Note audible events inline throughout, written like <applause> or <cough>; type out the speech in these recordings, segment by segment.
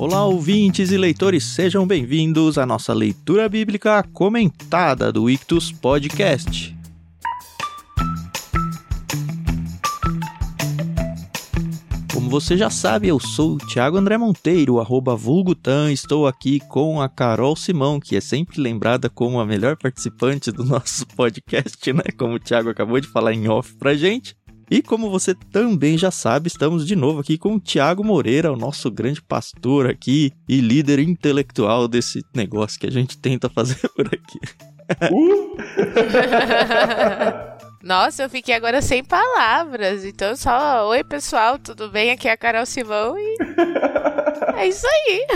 Olá, ouvintes e leitores, sejam bem-vindos à nossa leitura bíblica comentada do Ictus Podcast. Como você já sabe, eu sou o Thiago André Monteiro, arroba Vulgutan, estou aqui com a Carol Simão, que é sempre lembrada como a melhor participante do nosso podcast, né? Como o Thiago acabou de falar em off pra gente. E como você também já sabe, estamos de novo aqui com o Tiago Moreira, o nosso grande pastor aqui e líder intelectual desse negócio que a gente tenta fazer <laughs> por aqui. Uh! <laughs> Nossa, eu fiquei agora sem palavras. Então, só oi pessoal, tudo bem? Aqui é a Carol Simão e. é isso aí.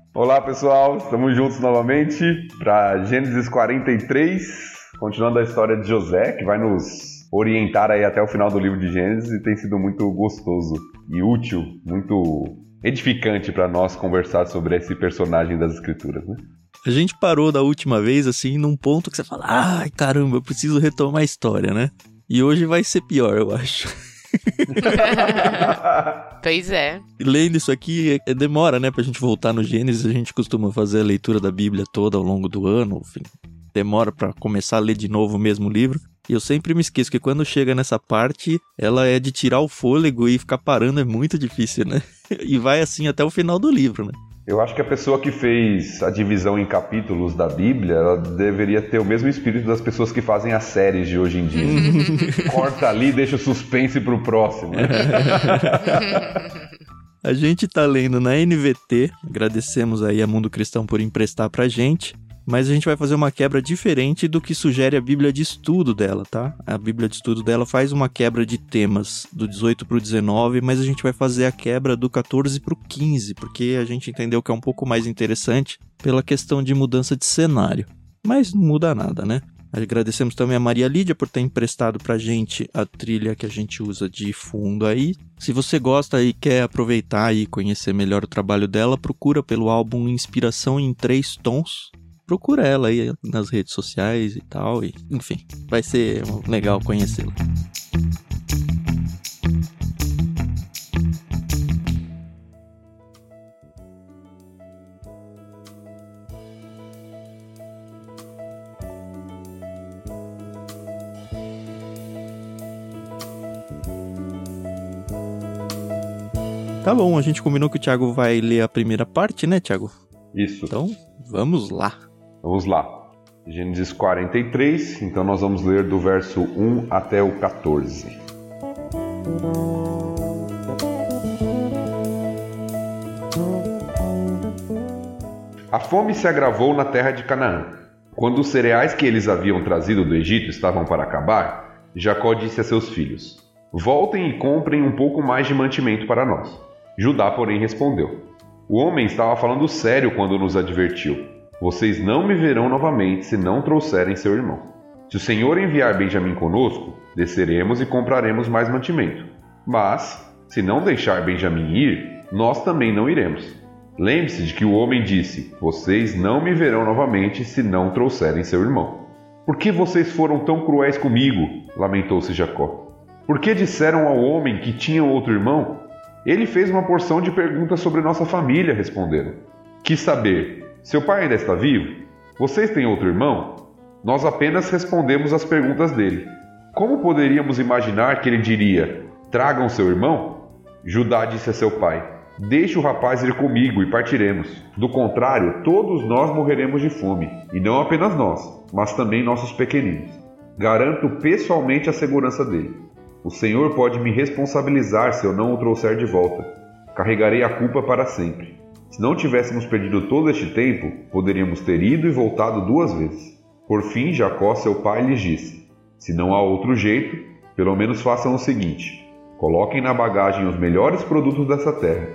<laughs> Olá pessoal, estamos juntos novamente para Gênesis 43, continuando a história de José, que vai nos orientar aí até o final do livro de Gênesis e tem sido muito gostoso e útil, muito edificante para nós conversar sobre esse personagem das escrituras, né? A gente parou da última vez assim num ponto que você fala: "Ai, caramba, eu preciso retomar a história, né?" E hoje vai ser pior, eu acho. <laughs> <laughs> pois é. Lendo isso aqui, é, demora, né, pra gente voltar no Gênesis. A gente costuma fazer a leitura da Bíblia toda ao longo do ano, enfim, demora para começar a ler de novo o mesmo livro. E eu sempre me esqueço que quando chega nessa parte, ela é de tirar o fôlego e ficar parando é muito difícil, né? <laughs> E vai assim até o final do livro, né? Eu acho que a pessoa que fez a divisão em capítulos da Bíblia, ela deveria ter o mesmo espírito das pessoas que fazem as séries de hoje em dia. <laughs> Corta ali e deixa o suspense pro próximo. <laughs> a gente tá lendo na NVT, agradecemos aí a Mundo Cristão por emprestar pra gente mas a gente vai fazer uma quebra diferente do que sugere a Bíblia de estudo dela, tá? A Bíblia de estudo dela faz uma quebra de temas do 18 para o 19, mas a gente vai fazer a quebra do 14 para o 15, porque a gente entendeu que é um pouco mais interessante pela questão de mudança de cenário. Mas não muda nada, né? Agradecemos também a Maria Lídia por ter emprestado pra gente a trilha que a gente usa de fundo aí. Se você gosta e quer aproveitar e conhecer melhor o trabalho dela, procura pelo álbum Inspiração em Três Tons, procura ela aí nas redes sociais e tal. E, enfim, vai ser legal conhecê-la. Tá bom, a gente combinou que o Thiago vai ler a primeira parte, né, Thiago? Isso. Então, vamos lá. Vamos lá. Gênesis 43, então nós vamos ler do verso 1 até o 14. A fome se agravou na terra de Canaã. Quando os cereais que eles haviam trazido do Egito estavam para acabar, Jacó disse a seus filhos: Voltem e comprem um pouco mais de mantimento para nós. Judá, porém, respondeu: O homem estava falando sério quando nos advertiu vocês não me verão novamente se não trouxerem seu irmão. Se o Senhor enviar Benjamim conosco, desceremos e compraremos mais mantimento. Mas, se não deixar Benjamim ir, nós também não iremos. Lembre-se de que o homem disse: Vocês não me verão novamente se não trouxerem seu irmão. Por que vocês foram tão cruéis comigo? lamentou-se Jacó. Por que disseram ao homem que tinha outro irmão? Ele fez uma porção de perguntas sobre nossa família, responderam. Quis saber seu pai ainda está vivo? Vocês têm outro irmão? Nós apenas respondemos às perguntas dele. Como poderíamos imaginar que ele diria: Tragam seu irmão? Judá disse a seu pai: Deixe o rapaz ir comigo e partiremos. Do contrário, todos nós morreremos de fome, e não apenas nós, mas também nossos pequeninos. Garanto pessoalmente a segurança dele. O Senhor pode me responsabilizar se eu não o trouxer de volta. Carregarei a culpa para sempre. Se não tivéssemos perdido todo este tempo, poderíamos ter ido e voltado duas vezes. Por fim, Jacó, seu pai, lhes disse: Se não há outro jeito, pelo menos façam o seguinte: coloquem na bagagem os melhores produtos dessa terra: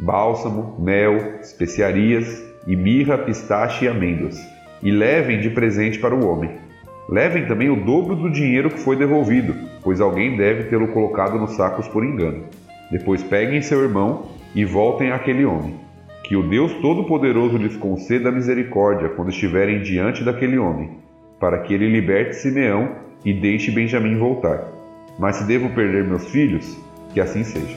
bálsamo, mel, especiarias e mirra, pistache e amêndoas, e levem de presente para o homem. Levem também o dobro do dinheiro que foi devolvido, pois alguém deve tê-lo colocado nos sacos por engano. Depois peguem seu irmão e voltem àquele homem. Que o Deus Todo-Poderoso lhes conceda misericórdia quando estiverem diante daquele homem, para que ele liberte Simeão e deixe Benjamim voltar. Mas se devo perder meus filhos, que assim seja.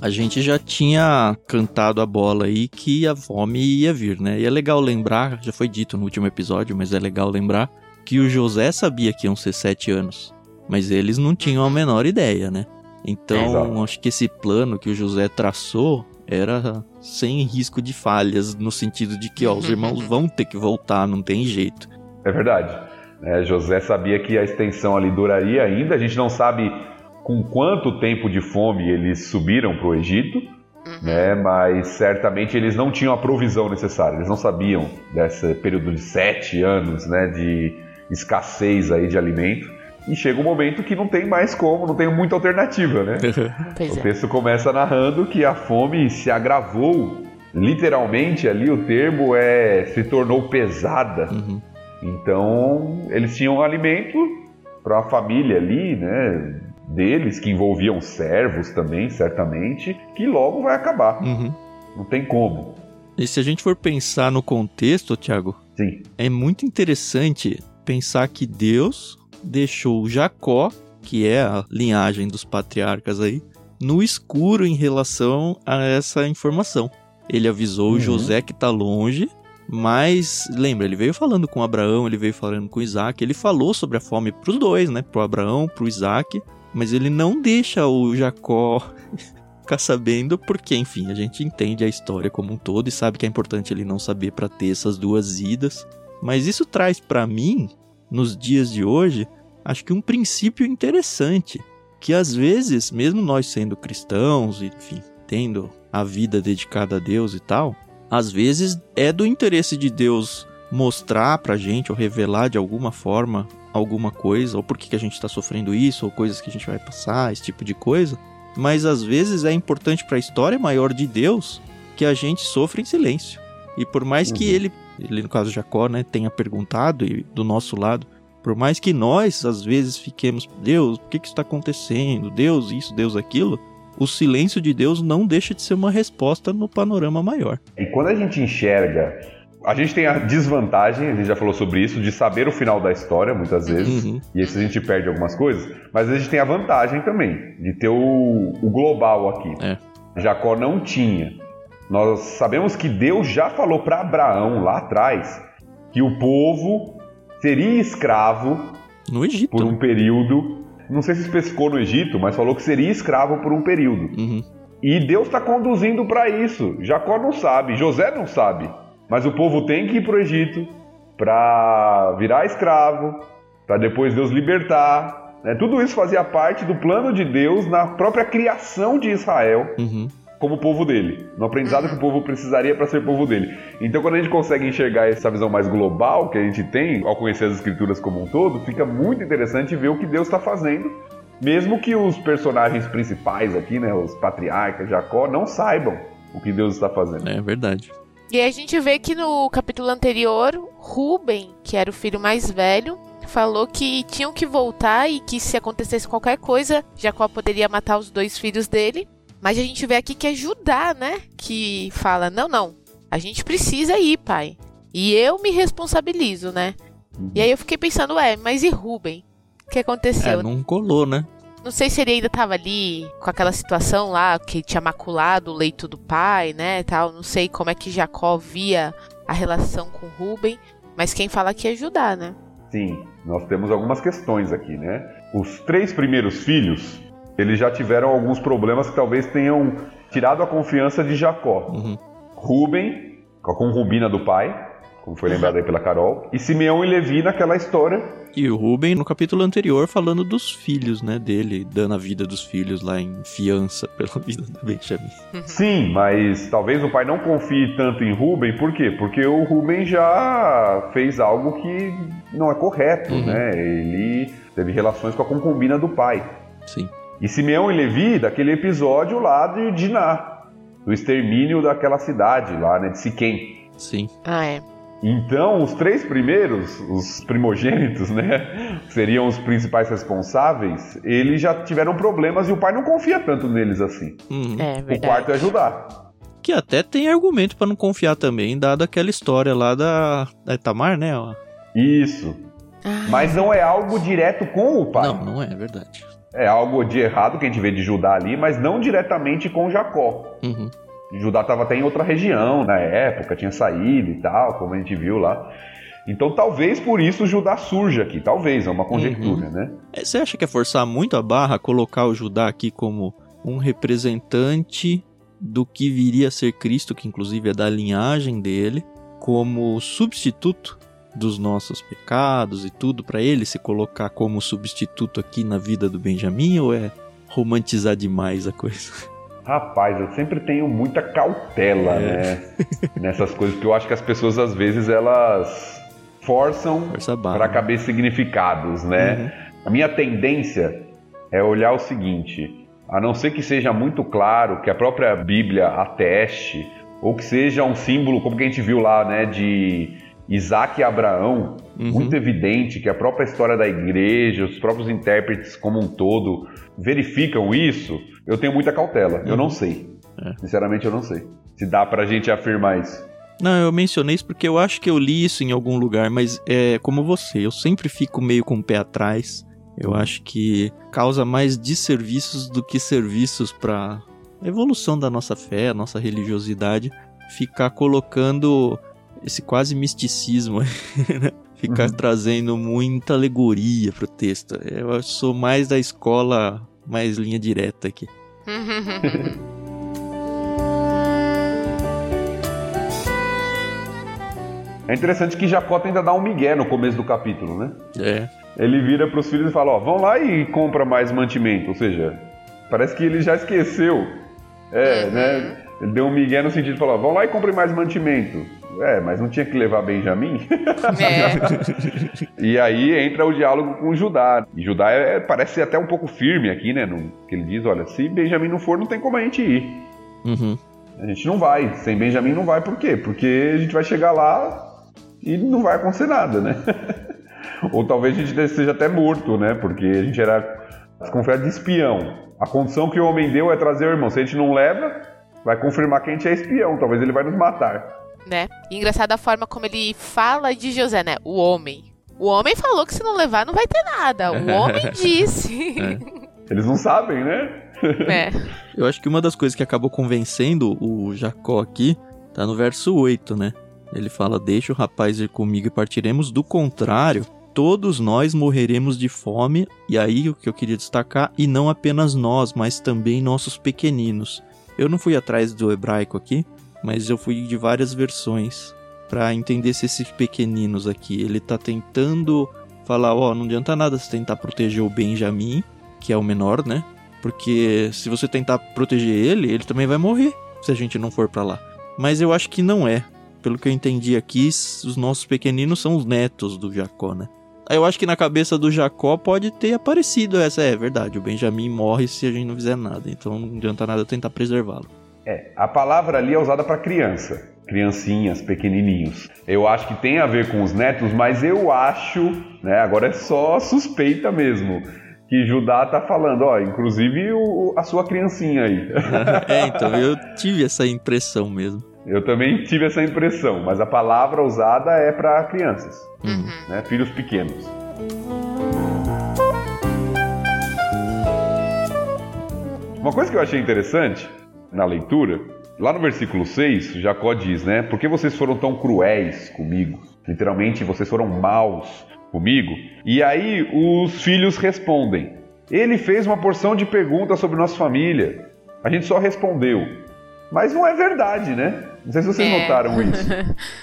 A gente já tinha cantado a bola aí que a fome ia vir, né? E é legal lembrar, já foi dito no último episódio, mas é legal lembrar que o José sabia que iam ser sete anos, mas eles não tinham a menor ideia, né? Então, acho que esse plano que o José traçou era sem risco de falhas, no sentido de que ó, os irmãos <laughs> vão ter que voltar, não tem jeito. É verdade. É, José sabia que a extensão ali duraria ainda. A gente não sabe com quanto tempo de fome eles subiram para o Egito, Uhum. né? Mas certamente eles não tinham a provisão necessária. Eles não sabiam desse período de sete anos, né? De escassez aí de alimento. E chega um momento que não tem mais como, não tem muita alternativa, né? <laughs> Pois O é. texto começa narrando que a fome se agravou. Literalmente ali o termo é se tornou pesada. Uhum. Então eles tinham alimento para a família ali, né? Deles que envolviam servos também, certamente, que logo vai acabar. Uhum. Não tem como. E se a gente for pensar no contexto, Thiago, Sim, é muito interessante pensar que Deus deixou Jacó, que é a linhagem dos patriarcas aí, no escuro em relação a essa informação. Ele avisou o Uhum. José que tá longe, mas lembra, ele veio falando com Abraão, ele veio falando com Isaac, ele falou sobre a fome pros dois, né? Pro Abraão, pro Isaac, mas ele não deixa o Jacó <laughs> ficar sabendo, porque, enfim, a gente entende a história como um todo e sabe que é importante ele não saber para ter essas duas idas. Mas isso traz para mim, nos dias de hoje, acho que um princípio interessante, que às vezes, mesmo nós sendo cristãos, enfim, tendo a vida dedicada a Deus e tal, às vezes é do interesse de Deus mostrar pra gente ou revelar de alguma forma alguma coisa, ou por que que a gente está sofrendo isso, ou coisas que a gente vai passar, esse tipo de coisa. Mas às vezes é importante para a história maior de Deus que a gente sofra em silêncio. E por mais que Uhum. ele, ele no caso Jacó, né, tenha perguntado e do nosso lado, por mais que nós às vezes fiquemos, Deus, o que que está acontecendo? Deus isso, Deus aquilo, o silêncio de Deus não deixa de ser uma resposta no panorama maior. E quando a gente enxerga, a gente tem a desvantagem, a gente já falou sobre isso, de saber o final da história muitas vezes, Uhum. e aí a gente perde algumas coisas, mas a gente tem a vantagem também de ter o, o global aqui. É. Jacó não tinha. Nós sabemos que Deus já falou para Abraão lá atrás que o povo seria escravo No Egito. por um período. Não sei se especificou no Egito, mas falou que seria escravo por um período. Uhum. E Deus está conduzindo para isso. Jacó não sabe, José não sabe. Mas o povo tem que ir para o Egito para virar escravo, para depois Deus libertar. né? Tudo isso fazia parte do plano de Deus na própria criação de Israel Uhum. Como povo dele, no aprendizado que o povo precisaria para ser povo dele. Então, quando a gente consegue enxergar essa visão mais global que a gente tem ao conhecer as escrituras como um todo, fica muito interessante ver o que Deus está fazendo, mesmo que os personagens principais aqui, né, os patriarcas, Jacó, não saibam o que Deus está fazendo. É verdade. E aí a gente vê que no capítulo anterior, Ruben, que era o filho mais velho, falou que tinham que voltar e que se acontecesse qualquer coisa, Jacó poderia matar os dois filhos dele. Mas a gente vê aqui que é Judá, né? Que fala: não, não, a gente precisa ir, pai. E eu me responsabilizo, né? E aí eu fiquei pensando, ué, mas e Ruben? O que aconteceu? É, não colou, né? Não sei se ele ainda tava ali com aquela situação lá que tinha maculado o leito do pai, né, tal. Não sei como é que Jacó via a relação com Ruben, mas quem fala aqui é Judá, né? Sim, nós temos algumas questões aqui, né? Os três primeiros filhos, eles já tiveram alguns problemas que talvez tenham tirado a confiança de Jacó. Uhum. Ruben, com a concubina do pai, como foi lembrado aí pela Carol, e Simeão e Levi naquela história. E o Ruben no capítulo anterior falando dos filhos, né, dele, dando a vida dos filhos lá em fiança pela <laughs> vida do Benjamin. Sim, mas talvez o pai não confie tanto em Ruben, por quê? Porque o Ruben já fez algo que não é correto, Uhum. né? Ele teve relações com a concubina do pai. Sim. E Simeão e Levi, daquele episódio lá de Diná, do extermínio daquela cidade lá, né, de Siquém. Sim. Ah, é. Então, os três primeiros, os primogênitos, <laughs> né, seriam os principais responsáveis, eles já tiveram problemas e o pai não confia tanto neles assim. Uhum. É O verdade. quarto é Judá. Que até tem argumento pra não confiar também, dado aquela história lá da, da Itamar, né? ó. Isso. Ah, Mas não é algo direto com o pai. Não, não é verdade. É algo de errado que a gente vê de Judá ali, mas não diretamente com Jacó. Uhum. Judá estava até em outra região na época, tinha saído e tal, como a gente viu lá. Então talvez por isso Judá surja aqui, talvez, é uma conjectura, Uhum. né? É, Você acha que é forçar muito a barra colocar o Judá aqui como um representante do que viria a ser Cristo, que inclusive é da linhagem dele, como substituto dos nossos pecados e tudo, para ele se colocar como substituto aqui na vida do Benjamim, ou é romantizar demais a coisa? <laughs> Rapaz, eu sempre tenho muita cautela, É. né? <laughs> Nessas coisas, porque eu acho que as pessoas às vezes elas forçam Força para caber significados, né? Uhum. A minha tendência é olhar o seguinte: a não ser que seja muito claro que a própria Bíblia ateste, ou que seja um símbolo, como que a gente viu lá, né, de Isaac e Abraão, Uhum. muito evidente que a própria história da igreja, os próprios intérpretes como um todo verificam isso, eu tenho muita cautela. Eu Uhum. não sei. É. Sinceramente, eu não sei. Se dá pra gente afirmar isso. Não, eu mencionei isso porque eu acho que eu li isso em algum lugar, mas é como você, eu sempre fico meio com o pé atrás. Eu acho que causa mais desserviços do que serviços para evolução da nossa fé, nossa religiosidade, ficar colocando esse quase misticismo, <laughs> né? ficar Uhum. trazendo muita alegoria pro texto. Eu sou mais da escola mais linha direta aqui. É interessante que Jacó tenta dar um migué no começo do capítulo, né? É, Ele vira pros filhos e fala: Ó, vão lá e compra mais mantimento. Ou seja, parece que ele já esqueceu. É, né? Ele deu um migué no sentido de falar: vão lá e compre mais mantimento. É, mas não tinha que levar Benjamim? É. <laughs> e aí entra o diálogo com Judá. E Judá é- parece ser até um pouco firme aqui, né? No, que ele diz: olha, se Benjamim não for, não tem como a gente ir. uhum. A gente não vai. Sem Benjamim não vai, por quê? Porque a gente vai chegar lá e não vai acontecer nada, né? <laughs> Ou talvez a gente esteja até morto, né? Porque a gente era desconfiado de espião. A condição que o homem deu é trazer o irmão. Se a gente não leva, vai confirmar que a gente é espião. Talvez ele vai nos matar. Né? E engraçada a forma como ele fala de José, né? O homem. O homem falou que se não levar não vai ter nada. O <laughs> homem disse. <laughs> Eles não sabem, né? É. Eu acho que uma das coisas que acabou convencendo o Jacó aqui tá no verso 8, né? Ele fala: Deixa o rapaz ir comigo e partiremos, do contrário, todos nós morreremos de fome. E aí o que eu queria destacar, e não apenas nós, mas também nossos pequeninos. Eu não fui atrás do hebraico aqui, mas eu fui de várias versões para entender se esses pequeninos aqui, ele tá tentando falar, ó, não adianta nada você tentar proteger o Benjamim, que é o menor, né? Porque se você tentar proteger ele, ele também vai morrer se a gente não for pra lá. Mas eu acho que não é. Pelo que eu entendi aqui, os nossos pequeninos são os netos do Jacó, né? Eu acho que na cabeça do Jacó pode ter aparecido essa, é verdade. O Benjamim morre se a gente não fizer nada, então não adianta nada tentar preservá-lo. É, a palavra ali é usada para criança, criancinhas, pequenininhos. Eu acho que tem a ver com os netos, mas eu acho, né, agora é só suspeita mesmo, que Judá tá falando, ó, inclusive o- a sua criancinha aí. <laughs> é, então eu tive essa impressão mesmo. Eu também tive essa impressão, mas a palavra usada é para crianças, Uhum. né, filhos pequenos. Uma coisa que eu achei interessante na leitura, lá no versículo 6, Jacó diz, né? Por que vocês foram tão cruéis comigo? Literalmente, vocês foram maus comigo? E aí os filhos respondem. Ele fez uma porção de perguntas sobre nossa família. A gente só respondeu. Mas não é verdade, né? Não sei se vocês É. notaram <laughs> isso.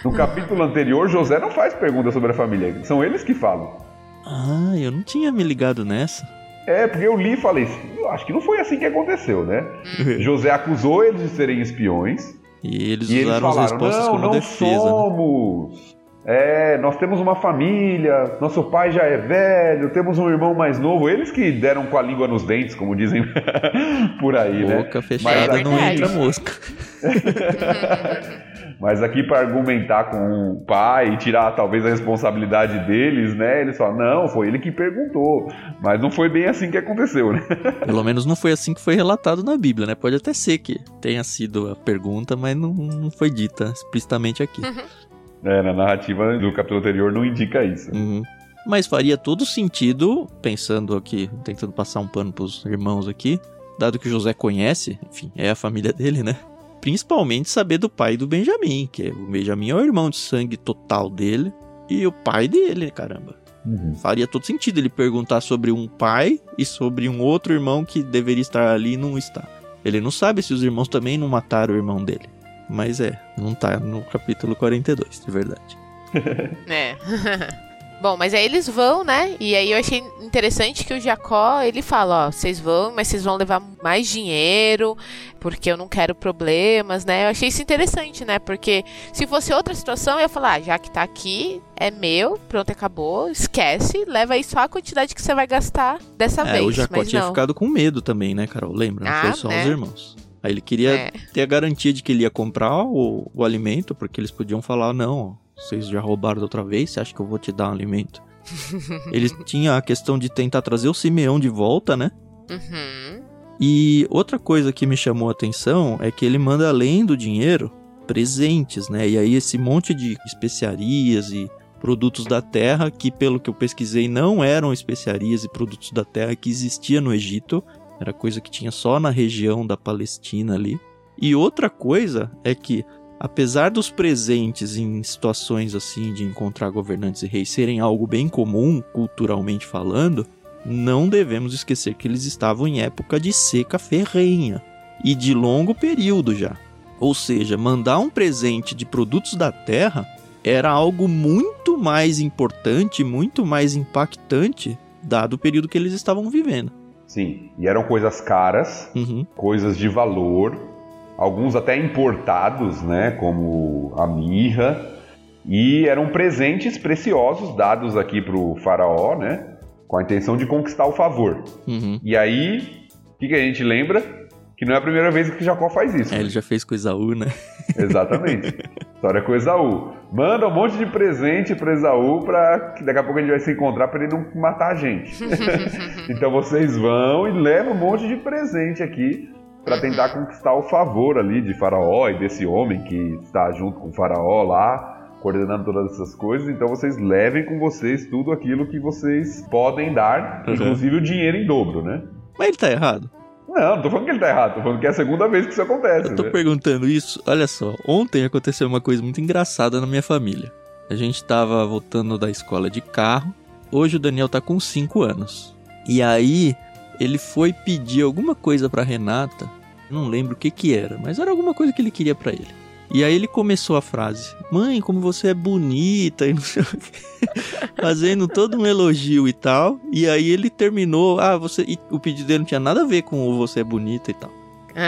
No capítulo anterior, José não faz perguntas sobre a família. São eles que falam. Ah, eu não tinha me ligado nessa. É, porque eu li e falei, "Eu acho que não foi assim que aconteceu, né? José acusou eles de serem espiões E eles e eles usaram as falaram, respostas não, como não defesa. né? somos. É, nós temos uma família, nosso pai já é velho, temos um irmão mais novo. Eles que deram com a língua nos dentes, como dizem <laughs> por aí, né? Boca fechada Mas não entra mosca. <laughs> <laughs> Mas aqui para argumentar com o pai e tirar talvez a responsabilidade deles, né? Eles falam, não, foi ele que perguntou. Mas não foi bem assim que aconteceu, né? <laughs> Pelo menos não foi assim que foi relatado na Bíblia, né? Pode até ser que tenha sido a pergunta, mas não, não foi dita explicitamente aqui. É, na narrativa do capítulo anterior não indica isso. Uhum. Mas faria todo sentido, pensando aqui, tentando passar um pano pros irmãos aqui, dado que o José conhece, enfim, é a família dele, né? Principalmente saber do pai do Benjamim, que é, o Benjamim é o irmão de sangue total dele e o pai dele, caramba. Uhum. Faria todo sentido ele perguntar sobre um pai e sobre um outro irmão que deveria estar ali e não está. Ele não sabe se os irmãos também não mataram o irmão dele. Mas é, não tá no capítulo 42, de verdade. <laughs> É. <laughs> Bom, mas aí eles vão, né? E aí eu achei interessante que o Jacó, ele fala, ó, vocês vão, mas vocês vão levar mais dinheiro, porque eu não quero problemas, né? Eu achei isso interessante, né? Porque se fosse outra situação, eu ia falar, ah, já que tá aqui, é meu, pronto, acabou, esquece, leva aí só a quantidade que você vai gastar dessa É, vez. o Jacó tinha não. ficado com medo também, né, Carol? Lembra? Não Ah, foi só né? os irmãos. Aí ele queria É. ter a garantia de que ele ia comprar o, o alimento, porque eles podiam falar, não, ó, vocês já roubaram da outra vez, você acha que eu vou te dar um alimento? <laughs> Eles tinham a questão de tentar trazer o Simeão de volta, né? Uhum. E outra coisa que me chamou a atenção é que ele manda além do dinheiro presentes, né? E aí esse monte de especiarias e produtos da terra que pelo que eu pesquisei não eram especiarias e produtos da terra que existia no Egito, era coisa que tinha só na região da Palestina ali. E outra coisa é que apesar dos presentes em situações assim de encontrar governantes e reis serem algo bem comum culturalmente falando, não devemos esquecer que eles estavam em época de seca ferrenha e de longo período já. Ou seja, mandar um presente de produtos da terra era algo muito mais importante, muito mais impactante, dado o período que eles estavam vivendo. Sim, e eram coisas caras, Uhum. coisas de valor, alguns até importados, né, como a mirra, e eram presentes preciosos dados aqui para o faraó, né, com a intenção de conquistar o favor. Uhum. E aí, o que, que a gente lembra? Que não é a primeira vez que Jacó faz isso. É, ele já fez com Esaú, né? <laughs> Exatamente. História com Esaú. Manda um monte de presente para Esaú para que daqui a pouco a gente vai se encontrar para ele não matar a gente. <laughs> então vocês vão e levam um monte de presente aqui para tentar conquistar o favor ali de Faraó e desse homem que está junto com o Faraó lá, coordenando todas essas coisas. Então vocês levem com vocês tudo aquilo que vocês podem dar, Uhum. inclusive o dinheiro em dobro, né? Mas ele tá errado. Não, não tô falando que ele tá errado, tô falando que é a segunda vez que isso acontece. Eu tô né? perguntando isso. Olha só, ontem aconteceu uma coisa muito engraçada na minha família. A gente tava voltando da escola de carro. Hoje o Daniel tá com 5 anos. E aí ele foi pedir alguma coisa pra Renata. Não lembro o que que era, mas era alguma coisa que ele queria pra ele. E aí ele começou a frase: "Mãe, como você é bonita" <laughs> e não sei o quê. Fazendo todo um elogio e tal. E aí ele terminou: "Ah, você e o pedido dele não tinha nada a ver com o você é bonita e tal".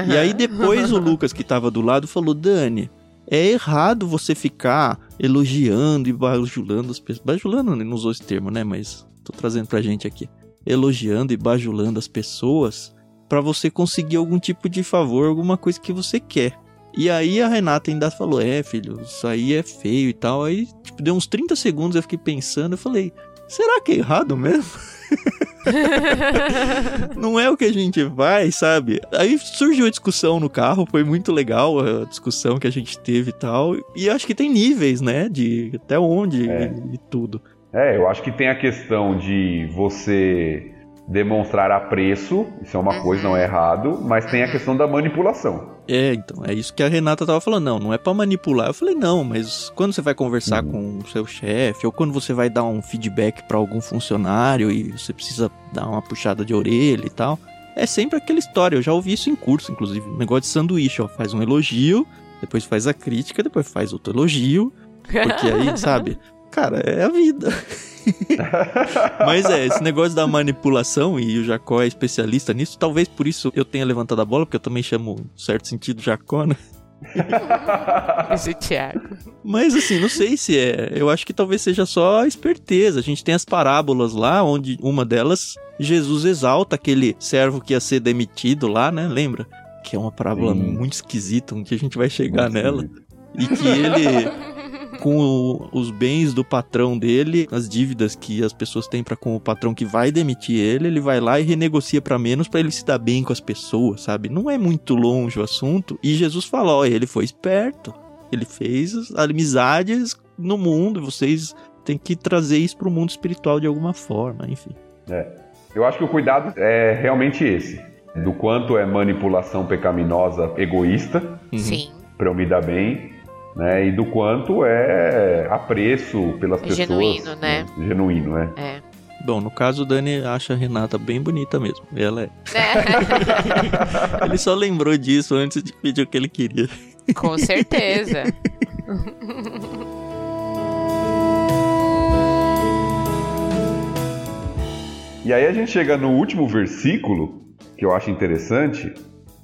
E aí depois o <laughs> Lucas que tava do lado falou: Dani, é errado você ficar elogiando e bajulando as pessoas. Bajulando, não usou esse termo, né? Mas tô trazendo pra gente aqui. Elogiando e bajulando as pessoas pra você conseguir algum tipo de favor, alguma coisa que você quer. E aí a Renata ainda falou: É, filho, isso aí é feio e tal. Aí, tipo, deu uns 30 segundos, eu fiquei pensando, eu falei. Será que é errado mesmo? <laughs> não é o que a gente vai, sabe? Aí surgiu a discussão no carro, foi muito legal a discussão que a gente teve e tal. E acho que tem níveis, né? De até onde É. e, e tudo. É, eu acho que tem a questão de você demonstrar apreço, isso é uma Uhum. coisa, não é errado, mas tem a questão da manipulação. É, então, é isso que a Renata tava falando. Não, não é pra manipular. Eu falei, não, mas quando você vai conversar Uhum. com o seu chefe, ou quando você vai dar um feedback pra algum funcionário e você precisa dar uma puxada de orelha e tal, é sempre aquela história. Eu já ouvi isso em curso, inclusive. Um negócio de sanduíche, ó. Faz um elogio, depois faz a crítica, depois faz outro elogio. Porque aí, <laughs> sabe? Cara, é a vida. <laughs> Mas é, esse negócio da manipulação, e o Jacó é especialista nisso, talvez por isso eu tenha levantado a bola, porque eu também chamo, em certo sentido, Jacó, né? <laughs> Esse Thiago. Mas assim, não sei se é. Eu acho que talvez seja só esperteza. A gente tem as parábolas lá, onde uma delas, Jesus exalta aquele servo que ia ser demitido lá, né? Lembra? Que é uma parábola Sim. muito esquisita, onde a gente vai chegar Muito nela. esquisito. E que ele, <laughs> com o- os bens do patrão dele, as dívidas que as pessoas têm para com o patrão que vai demitir ele, ele vai lá e renegocia para menos para ele se dar bem com as pessoas, sabe? Não é muito longe o assunto. E Jesus falou, ó, ele foi esperto. Ele fez as amizades no mundo, vocês tem que trazer isso pro mundo espiritual de alguma forma, enfim. É. Eu acho que o cuidado é realmente esse. Do quanto é manipulação pecaminosa egoísta, Uhum. Sim. pra eu me dar bem, né? E do quanto é apreço pelas pessoas. Genuíno, né? Genuíno, é. É. Bom, no caso, o Dani acha a Renata bem bonita mesmo. Ela é. É, <laughs> <laughs> Ele só lembrou disso antes de pedir o que ele queria. com certeza. E aí a gente chega no último versículo, que eu acho interessante,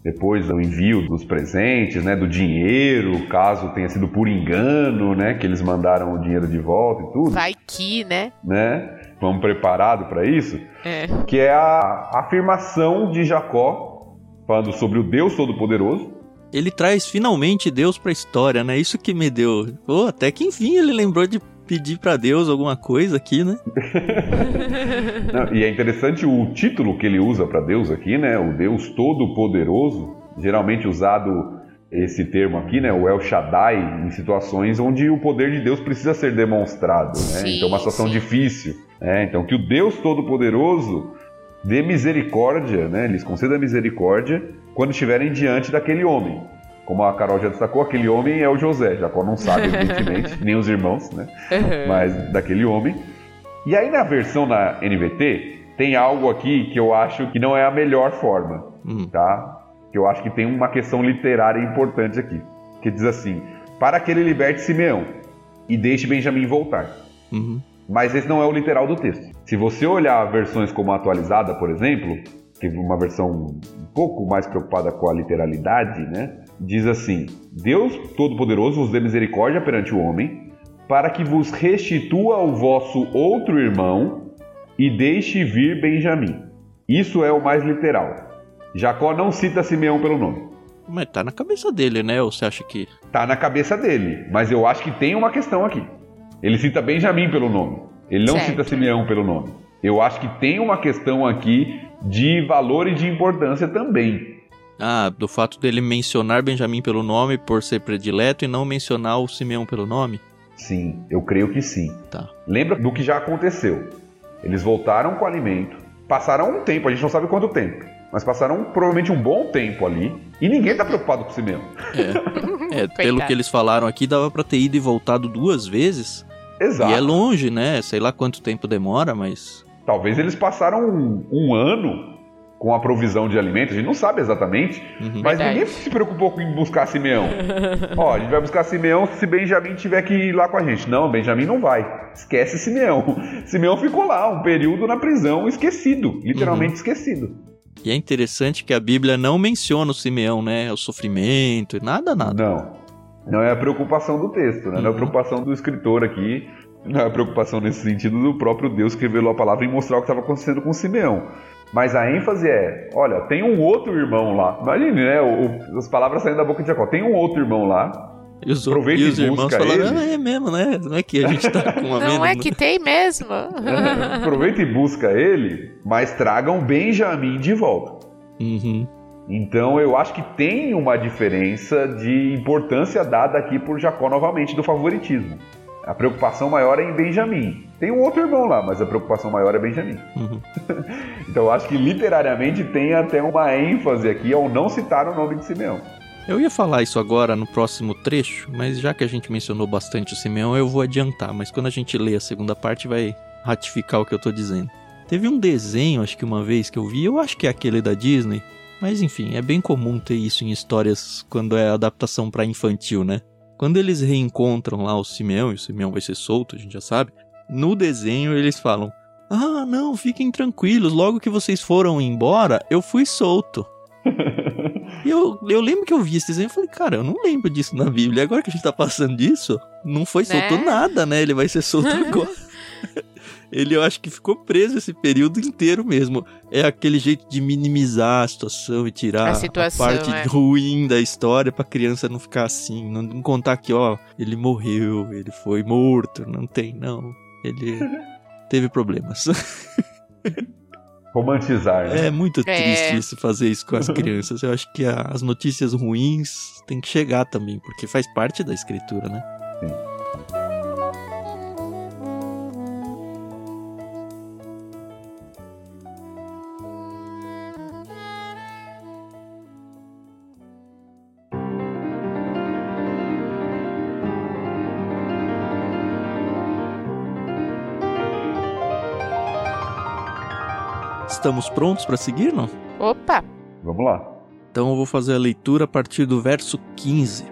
depois do envio dos presentes, né, do dinheiro, caso tenha sido por engano, né, que eles mandaram o dinheiro de volta e tudo, Vai que, né? né? Vamos preparado para isso, É. que é a afirmação de Jacó falando sobre o Deus Todo-Poderoso. Ele traz finalmente Deus pra história, né? Isso que me deu. Pô, até que enfim ele lembrou de pedir pra Deus alguma coisa aqui, né? <laughs> Não, e é interessante o título que ele usa para Deus aqui, né? O Deus Todo-Poderoso, geralmente usado esse termo aqui, né? O El Shaddai, em situações onde o poder de Deus precisa ser demonstrado, né? Sim, então, uma situação sim. difícil. né? Então, que o Deus Todo-Poderoso dê misericórdia, né? Lhes conceda misericórdia quando estiverem diante daquele homem. Como a Carol já destacou, aquele homem é o José. Jacó não sabe, evidentemente, <laughs> nem os irmãos, né? mas daquele homem. E aí na versão na NVT tem algo aqui que eu acho que não é a melhor forma, Hum. tá? Que eu acho que tem uma questão literária importante aqui, que diz assim: para que ele liberte Simeão e deixe Benjamim voltar. Uhum. Mas esse não é o literal do texto. Se você olhar versões como a atualizada, por exemplo, que é uma versão um pouco mais preocupada com a literalidade, né? Diz assim: Deus Todo-Poderoso vos dê misericórdia perante o homem, para que vos restitua o vosso outro irmão e deixe vir Benjamim. Isso é o mais literal. Jacó não cita Simeão pelo nome. Mas tá na cabeça dele, né? Ou você acha que. Tá na cabeça dele, mas eu acho que tem uma questão aqui. Ele cita Benjamim pelo nome. Ele não Certo. cita Simeão pelo nome. Eu acho que tem uma questão aqui de valor e de importância também. Ah, do fato dele mencionar Benjamim pelo nome por ser predileto e não mencionar o Simeão pelo nome? Sim, eu creio que sim. Tá. Lembra do que já aconteceu. Eles voltaram com o alimento, passaram um tempo, a gente não sabe quanto tempo, mas passaram provavelmente um bom tempo ali e ninguém tá preocupado com o Simeão. É, é <laughs> pelo que eles falaram aqui, dava pra ter ido e voltado duas vezes. Exato. E é longe, né? Sei lá quanto tempo demora, mas. Talvez eles passaram um, um ano com a provisão de alimentos, a gente não sabe exatamente, Uhum. Mas Verdade. ninguém se preocupou com buscar Simeão. <laughs> Ó, a gente vai buscar Simeão se Benjamim tiver que ir lá com a gente. Não, Benjamim não vai. Esquece Simeão. <laughs> Simeão ficou lá um período na prisão, esquecido, literalmente Uhum. esquecido. E é interessante que a Bíblia não menciona o Simeão, né? O sofrimento, nada, nada. Não. Não é a preocupação do texto, né? Não é a Uhum. preocupação do escritor aqui. Não é a preocupação nesse sentido do próprio Deus que revelou a palavra e mostrar o que estava acontecendo com Simeão. Mas a ênfase é, olha, tem um outro irmão lá. Imagine, né? o- o- as palavras saindo da boca de Jacó. Tem um outro irmão lá E os, Aproveita e os irmãos busca falaram, ele. ah, é mesmo, né? Não é que a gente tá com uma <laughs> Não menos, é né? que tem mesmo? <laughs> Aproveita e busca ele, mas tragam Benjamim de volta. Uhum. Então eu acho que tem uma diferença de importância dada aqui por Jacó novamente do favoritismo. A preocupação maior é em Benjamim. Tem um outro irmão lá, mas a preocupação maior é Benjamim. Uhum. <laughs> Então eu acho que literariamente tem até uma ênfase aqui ao não citar o nome de Simeão. Eu ia falar isso agora no próximo trecho, mas já que a gente mencionou bastante o Simeão, eu vou adiantar. Mas quando a gente lê a segunda parte, vai ratificar o que eu tô dizendo. Teve um desenho, acho que uma vez que eu vi, eu acho que é aquele da Disney. Mas enfim, é bem comum ter isso em histórias quando é adaptação pra infantil, né? Quando eles reencontram lá o Simeão, e o Simeão vai ser solto, a gente já sabe. No desenho eles falam: Ah, não, fiquem tranquilos, logo que vocês foram embora, eu fui solto. <laughs> E eu, eu lembro que eu vi esse desenho e falei, cara, eu não lembro disso na Bíblia. Agora que a gente tá passando disso, não foi solto Né? nada, né? Ele vai ser solto <laughs> agora. Ele, eu acho que ficou preso esse período inteiro mesmo. É aquele jeito de minimizar a situação e tirar A situação, parte é. ruim da história pra criança não ficar assim. Não, não contar que, ó, ele morreu, ele foi morto. Não tem, não. Ele <laughs> teve problemas. <laughs> Romantizar, né? É muito É. triste isso, fazer isso com as crianças. Eu acho que a- as notícias ruins têm que chegar também, porque faz parte da escritura, né? Estamos prontos para seguir, não? Opa! Vamos lá. Então eu vou fazer a leitura a partir do verso 15.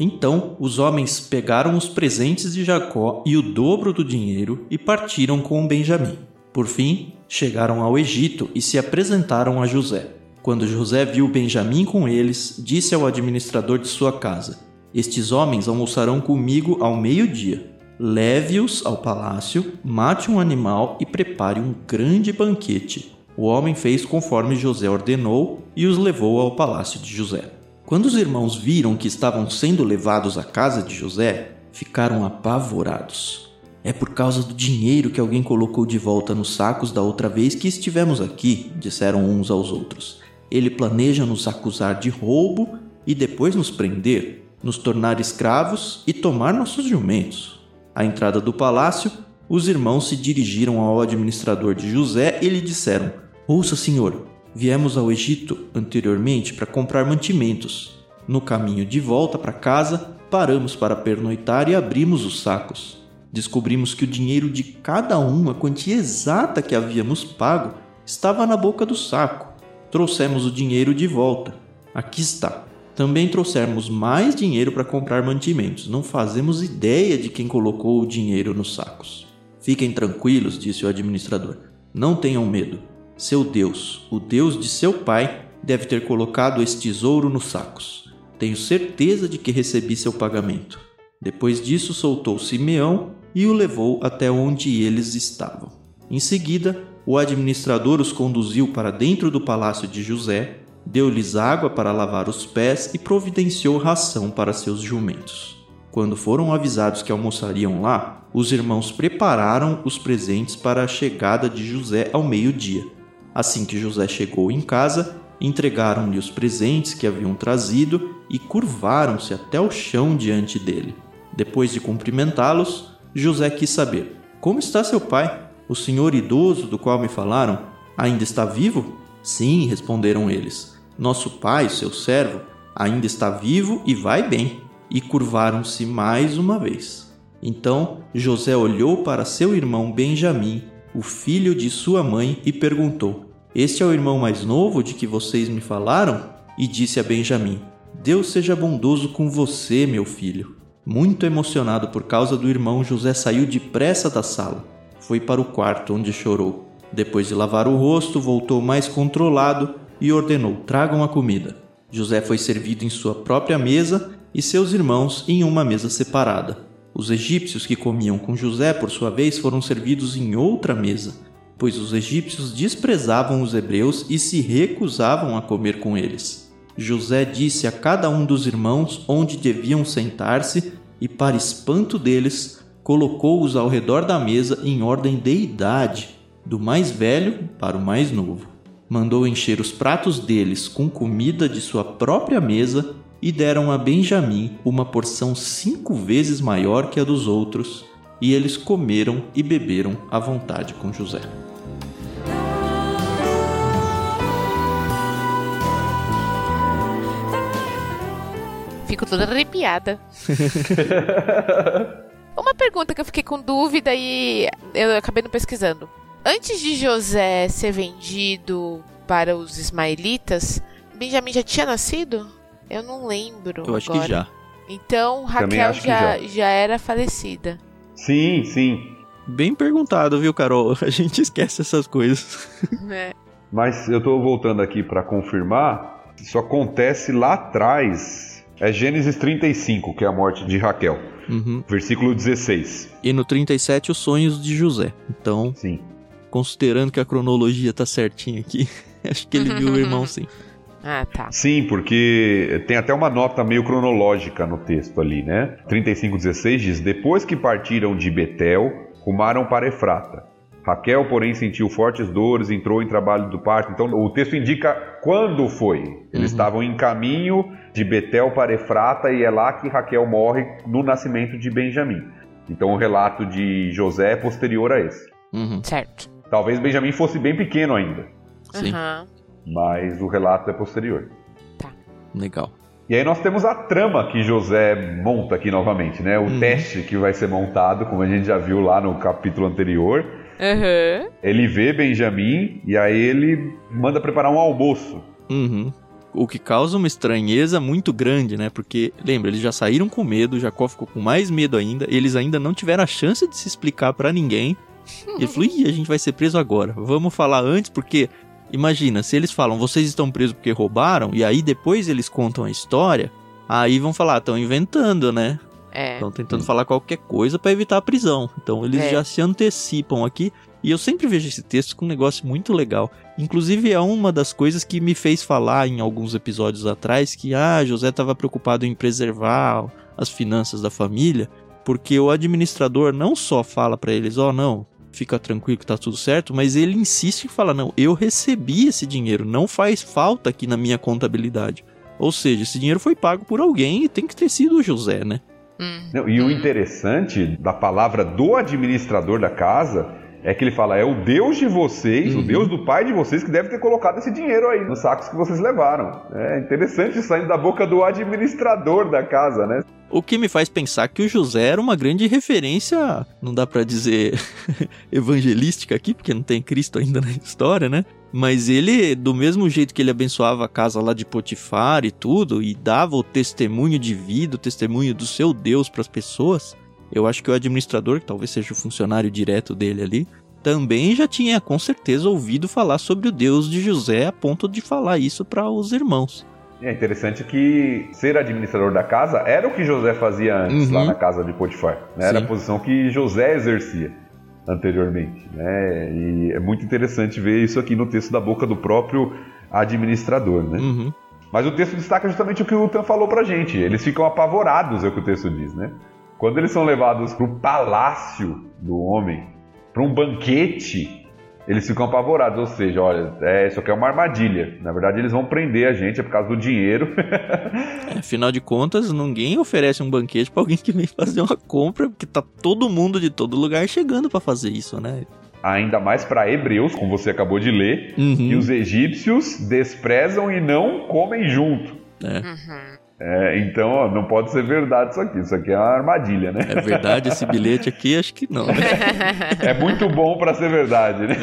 Então os homens pegaram os presentes de Jacó e o dobro do dinheiro e partiram com Benjamim. Por fim, chegaram ao Egito e se apresentaram a José. Quando José viu Benjamim com eles, disse ao administrador de sua casa: Estes homens almoçarão comigo ao meio-dia. Leve-os ao palácio, mate um animal e prepare um grande banquete. O homem fez conforme José ordenou e os levou ao palácio de José. Quando os irmãos viram que estavam sendo levados à casa de José, ficaram apavorados. É por causa do dinheiro que alguém colocou de volta nos sacos da outra vez que estivemos aqui, disseram uns aos outros. Ele planeja nos acusar de roubo e depois nos prender, nos tornar escravos e tomar nossos jumentos. À entrada do palácio, os irmãos se dirigiram ao administrador de José e lhe disseram: Ouça, senhor, Viemos ao Egito anteriormente para comprar mantimentos. No caminho de volta para casa, paramos para pernoitar e abrimos os sacos. Descobrimos que o dinheiro de cada um, a quantia exata que havíamos pago, estava na boca do saco. Trouxemos o dinheiro de volta. Aqui está. Também trouxemos mais dinheiro para comprar mantimentos. Não fazemos ideia de quem colocou o dinheiro nos sacos. Fiquem tranquilos, disse o administrador. Não tenham medo. Seu Deus, o Deus de seu pai, deve ter colocado esse tesouro nos sacos. Tenho certeza de que recebi seu pagamento. Depois disso, soltou Simeão e o levou até onde eles estavam. Em seguida, o administrador os conduziu para dentro do palácio de José, deu-lhes água para lavar os pés e providenciou ração para seus jumentos. Quando foram avisados que almoçariam lá, os irmãos prepararam os presentes para a chegada de José ao meio-dia. Assim que José chegou em casa, entregaram-lhe os presentes que haviam trazido e curvaram-se até o chão diante dele. Depois de cumprimentá-los, José quis saber: Como está seu pai? O senhor idoso do qual me falaram ainda está vivo? Sim, responderam eles. Nosso pai, seu servo, ainda está vivo e vai bem. E curvaram-se mais uma vez. Então José olhou para seu irmão Benjamim o filho de sua mãe, e perguntou: Este é o irmão mais novo de que vocês me falaram? E disse a Benjamim: Deus seja bondoso com você, meu filho. Muito emocionado por causa do irmão, José saiu depressa da sala. Foi para o quarto, onde chorou. Depois de lavar o rosto, voltou mais controlado e ordenou: Tragam a comida. José foi servido em sua própria mesa e seus irmãos em uma mesa separada. Os egípcios que comiam com José, por sua vez, foram servidos em outra mesa, pois os egípcios desprezavam os hebreus e se recusavam a comer com eles. José disse a cada um dos irmãos onde deviam sentar-se e, para espanto deles, colocou-os ao redor da mesa em ordem de idade, do mais velho para o mais novo. Mandou encher os pratos deles com comida de sua própria mesa e deram a Benjamim uma porção cinco vezes maior que a dos outros, e eles comeram e beberam à vontade com José. Fico toda arrepiada. <laughs> Uma pergunta que eu fiquei com dúvida e eu acabei não pesquisando. Antes de José ser vendido para os ismaelitas, Benjamim já tinha nascido? Eu não lembro. Eu acho agora. que já. Então Raquel já, já. já era falecida. Sim, sim. Bem perguntado, viu, Carol? <laughs> A gente esquece essas coisas. É. Mas eu tô voltando aqui para confirmar. Isso acontece lá atrás. É Gênesis 35, que é a morte de Raquel. Uhum. Versículo 16. E no 37, os sonhos de José. Então, Sim. Considerando que a cronologia tá certinha aqui, <laughs> acho que ele viu o irmão sim. <laughs> Ah, tá. Sim, porque tem até uma nota meio cronológica no texto ali, né? 35:16 diz: Depois que partiram de Betel, rumaram para Efrata. Raquel, porém, sentiu fortes dores, entrou em trabalho do parto. Então, o texto indica quando foi. Eles Uhum. estavam em caminho de Betel para Efrata e é lá que Raquel morre no nascimento de Benjamim. Então, o relato de José é posterior a esse. Uhum, Certo. Talvez Benjamim fosse bem pequeno ainda, sim, mas o relato é posterior. legal. E aí nós temos a trama que José monta aqui novamente, né? O Uhum. teste que vai ser montado, como a gente já viu lá no capítulo anterior. Aham. Ele vê Benjamim e aí ele manda preparar um almoço. Uhum. O que causa uma estranheza muito grande, né? Porque, lembra, eles já saíram com medo, Jacó ficou com mais medo ainda, eles ainda não tiveram a chance de se explicar pra ninguém. E ele falou: Ih, a gente vai ser preso agora. Vamos falar antes, porque. Imagina, se eles falam, vocês estão presos porque roubaram, e aí depois eles contam a história, aí vão falar, estão inventando, né? É. Estão tentando falar qualquer coisa pra evitar a prisão. Então eles É. já se antecipam aqui. E eu sempre vejo esse texto com um negócio muito legal. Inclusive é uma das coisas que me fez falar em alguns episódios atrás que ah, José estava preocupado em preservar as finanças da família, porque o administrador não só fala pra eles, ó, não, fica tranquilo que tá tudo certo, mas ele insiste em falar, não, eu recebi esse dinheiro, não faz falta aqui na minha contabilidade. Ou seja, esse dinheiro foi pago por alguém e tem que ter sido o José, né? Hum. Não, e o Hum. interessante da palavra do administrador da casa é que ele fala: é o Deus de vocês, Uhum. o Deus do pai de vocês, que deve ter colocado esse dinheiro aí nos sacos que vocês levaram. É interessante saindo da boca do administrador da casa, né? O que me faz pensar que o José era uma grande referência, não dá pra dizer <laughs> evangelística aqui, porque não tem Cristo ainda na história, né? Mas ele, do mesmo jeito que ele abençoava a casa lá de Potifar e tudo, e dava o testemunho de vida, o testemunho do seu Deus pras pessoas, eu acho que o administrador, que talvez seja o funcionário direto dele ali, também já tinha com certeza ouvido falar sobre o Deus de José a ponto de falar isso para os irmãos. É interessante que ser administrador da casa era o que José fazia antes, Uhum. lá na casa de Potifar. né? Era a posição que José exercia anteriormente. Né? E é muito interessante ver isso aqui no texto da boca do próprio administrador. Né? Uhum. Mas o texto destaca justamente o que o Tan falou pra gente. Eles ficam apavorados, é o que o texto diz, né? Quando eles são levados pro palácio do homem, para um banquete, eles ficam apavorados. Ou seja, olha, é, isso aqui é uma armadilha. Na verdade, eles vão prender a gente, é por causa do dinheiro. <laughs> É, Afinal de contas, ninguém oferece um banquete pra alguém que vem fazer uma compra, porque tá todo mundo de todo lugar chegando pra fazer isso, né? Ainda mais para hebreus, como você acabou de ler, Uhum. que os egípcios desprezam e não comem junto. É, Uhum. É, então, ó, não pode ser verdade isso aqui. Isso aqui é uma armadilha, né? é verdade esse bilhete aqui? Acho que não. né? É muito bom para ser verdade, né?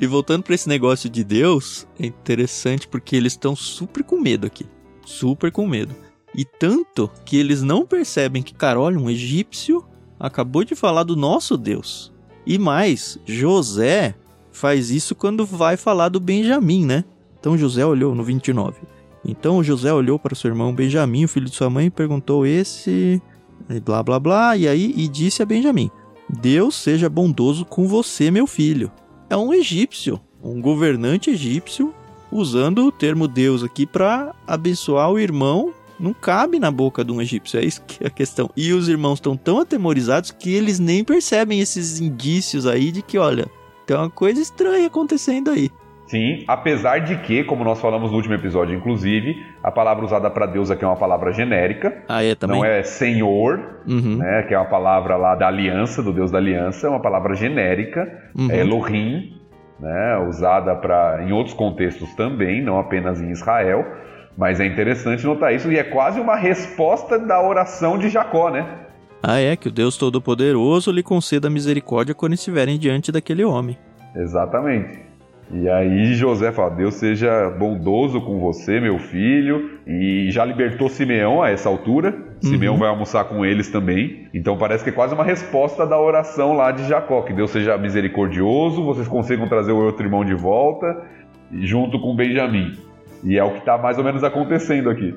E voltando pra esse negócio de Deus, é interessante porque eles estão super com medo aqui. Super com medo. E tanto que eles não percebem que, cara, olha, um egípcio acabou de falar do nosso Deus. E mais, José faz isso quando vai falar do Benjamim, né? Então José olhou no 29. Então José olhou para seu irmão Benjamim, o filho de sua mãe, e perguntou esse. E blá blá blá. E aí e disse a Benjamim: Deus seja bondoso com você, meu filho. É um egípcio, um governante egípcio, usando o termo Deus aqui para abençoar o irmão. Não cabe na boca de um egípcio, é isso que é a questão. E os irmãos estão tão atemorizados que eles nem percebem esses indícios aí de que, olha, tem uma coisa estranha acontecendo aí. Sim, apesar de que, como nós falamos no último episódio, inclusive, a palavra usada para Deus aqui é uma palavra genérica, Ah, é também? não é Senhor, Uhum, né, que é uma palavra lá da aliança, do Deus da aliança, é uma palavra genérica, uhum. é Elohim, né, usada para em outros contextos também, não apenas em Israel, mas é interessante notar isso e é quase uma resposta da oração de Jacó, né? Ah, é, que o Deus Todo-Poderoso lhe conceda misericórdia quando estiverem diante daquele homem. Exatamente. E aí José fala: Deus seja bondoso com você, meu filho. E já libertou Simeão a essa altura. Uhum. Simeão vai almoçar com eles também. Então parece que é quase uma resposta da oração lá de Jacó: que Deus seja misericordioso, vocês consigam trazer o outro irmão de volta, junto com Benjamim. E é o que está mais ou menos acontecendo aqui.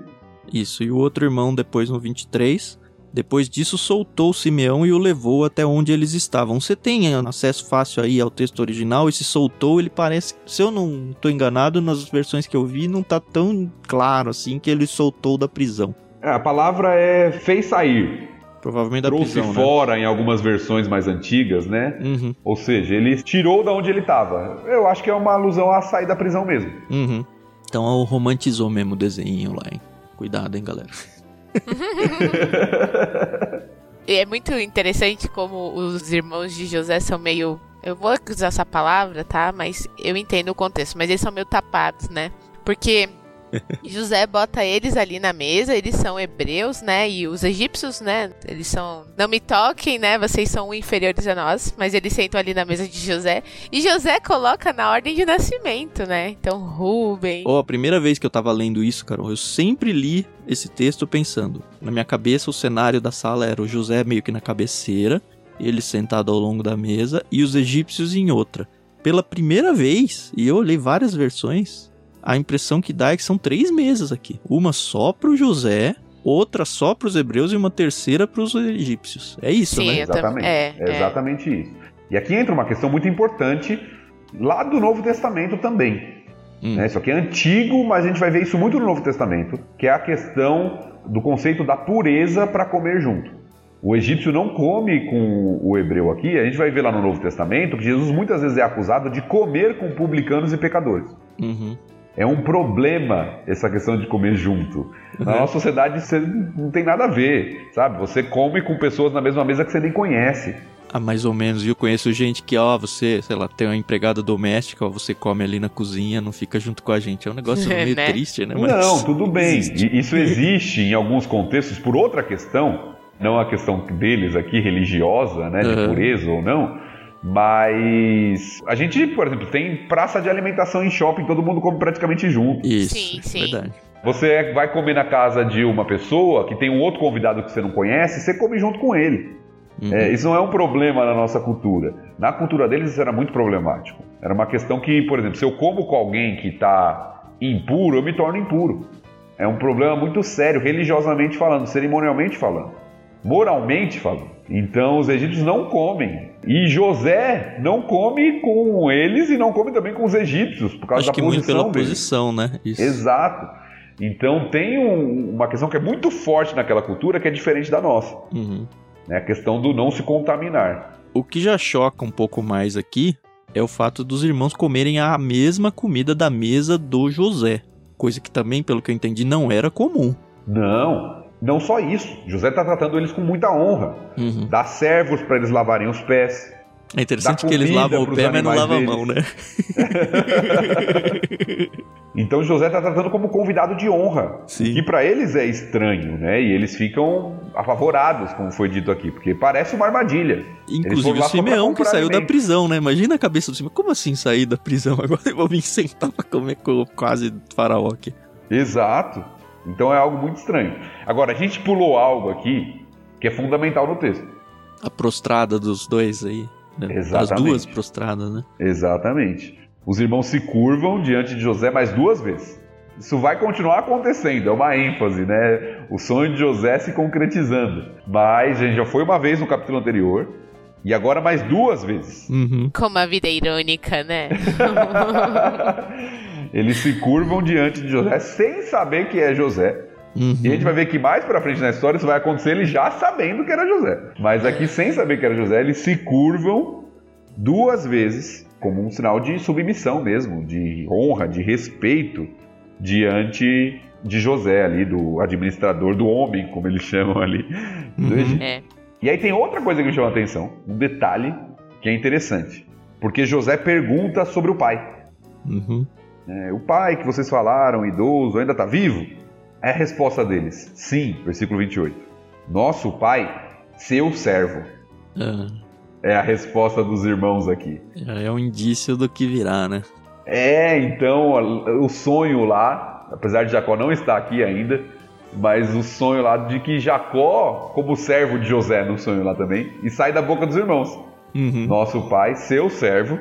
Isso, e o outro irmão, depois no 23, depois disso soltou Simeão e o levou até onde eles estavam. Você tem acesso fácil aí ao texto original, esse soltou, ele parece, se eu não estou enganado, nas versões que eu vi, não tá tão claro assim que ele soltou da prisão. É, a palavra é fez sair. Provavelmente da Trouxe prisão, né? fora em algumas versões mais antigas, né? Uhum, Ou seja, ele tirou da onde ele estava. Eu acho que é uma alusão a sair da prisão mesmo. uhum. Então romantizou mesmo o desenho lá, hein? Cuidado, hein, galera. <laughs> <laughs> E é muito interessante como os irmãos de José são meio. Eu vou usar essa palavra, tá? Mas eu entendo o contexto. Mas eles são meio tapados, né? Porque <laughs> José bota eles ali na mesa, eles são hebreus, né? E os egípcios, né? Eles são. Não me toquem, né? Vocês são inferiores a nós, mas eles sentam ali na mesa de José. E José coloca na ordem de nascimento, né? Então, Rubem. Oh, a primeira vez que eu tava lendo isso, Carol, eu sempre li esse texto pensando. Na minha cabeça, o cenário da sala era o José meio que na cabeceira, ele sentado ao longo da mesa e os egípcios em outra. Pela primeira vez, e eu olhei várias versões, a impressão que dá é que são três mesas aqui. Uma só pro José, outra só para os hebreus e uma terceira para os egípcios. É isso, Sim, né? Exatamente. é, É exatamente isso. E aqui entra uma questão muito importante lá do Novo Testamento também. Hum. né? Isso aqui é antigo, mas a gente vai ver isso muito no Novo Testamento, que é a questão do conceito da pureza para comer junto. O egípcio não come com o hebreu aqui, a gente vai ver lá no Novo Testamento que Jesus muitas vezes é acusado de comer com publicanos e pecadores. Uhum. É um problema essa questão de comer junto. Na nossa sociedade isso não tem nada a ver, sabe? Você come com pessoas na mesma mesa que você nem conhece. Ah, mais ou menos. E eu conheço gente que, ó, você, sei lá, tem uma empregada doméstica, ó, você come ali na cozinha, não fica junto com a gente. É um negócio <laughs> meio Né? triste, né? Não, tudo bem. existe. Isso existe em alguns contextos por outra questão, não a questão deles aqui religiosa, né, de Uhum. pureza ou não, mas a gente, por exemplo, tem praça de alimentação em shopping, todo mundo come praticamente junto. Isso, Sim, isso sim. é verdade. Você vai comer na casa de uma pessoa que tem um outro convidado que você não conhece, você come junto com ele. Uhum. É, isso não é um problema na nossa cultura. Na cultura deles isso era muito problemático. Era uma questão que, por exemplo, se eu como com alguém que está impuro, eu me torno impuro. É um problema muito sério, religiosamente falando, cerimonialmente falando, moralmente falando. Então os egípcios não comem. E José não come com eles e não come também com os egípcios, por causa Acho da que muito posição pela deles. posição, né? Isso. Exato. Então tem um- uma questão que é muito forte naquela cultura que é diferente da nossa. Uhum. Né? A questão do não se contaminar. O que já choca um pouco mais aqui é o fato dos irmãos comerem a mesma comida da mesa do José. Coisa que também, pelo que eu entendi, não era comum. Não, não só isso. José está tratando eles com muita honra. Uhum. Dá servos para eles lavarem os pés. É interessante que eles lavam o pé, mas não lavam a mão, né? <laughs> Então José está tratando como convidado de honra. Sim. Que para eles é estranho, né? E eles ficam apavorados, como foi dito aqui, porque parece uma armadilha. Inclusive o Simeão que saiu da alimento. prisão, né? Imagina a cabeça do Simeão. Como assim sair da prisão? <laughs> Agora eu vou vir sentar pra comer com quase faraó aqui. Exato. Então é algo muito estranho. Agora, a gente pulou algo aqui que é fundamental no texto. A prostrada dos dois aí. né? As Exatamente. duas prostradas, né? Exatamente. Os irmãos se curvam diante de José mais duas vezes. Isso vai continuar acontecendo, é uma ênfase, né? O sonho de José se concretizando. Mas a gente já foi uma vez no capítulo anterior e agora mais duas vezes. Uhum. Como a vida é irônica, né? <laughs> Eles se curvam diante de José sem saber que é José. Uhum. E a gente vai ver que mais pra frente na história isso vai acontecer ele já sabendo que era José. Mas aqui, sem saber que era José, eles se curvam duas vezes, como um sinal de submissão mesmo, de honra, de respeito diante de José ali, do administrador do homem, como eles chamam ali Uhum. É. E aí tem outra coisa que me chama a atenção, um detalhe que é interessante. Porque José pergunta sobre o pai. Uhum. É, o pai que vocês falaram, idoso, ainda está vivo? É a resposta deles. Sim, versículo 28. Nosso pai, seu servo. Ah, É a resposta dos irmãos aqui. já é um indício do que virá, né? É, então, o sonho lá, apesar de Jacó não estar aqui ainda, mas o sonho lá de que Jacó, como servo de José no sonho lá também, e sai da boca dos irmãos. Uhum. Nosso pai, seu servo,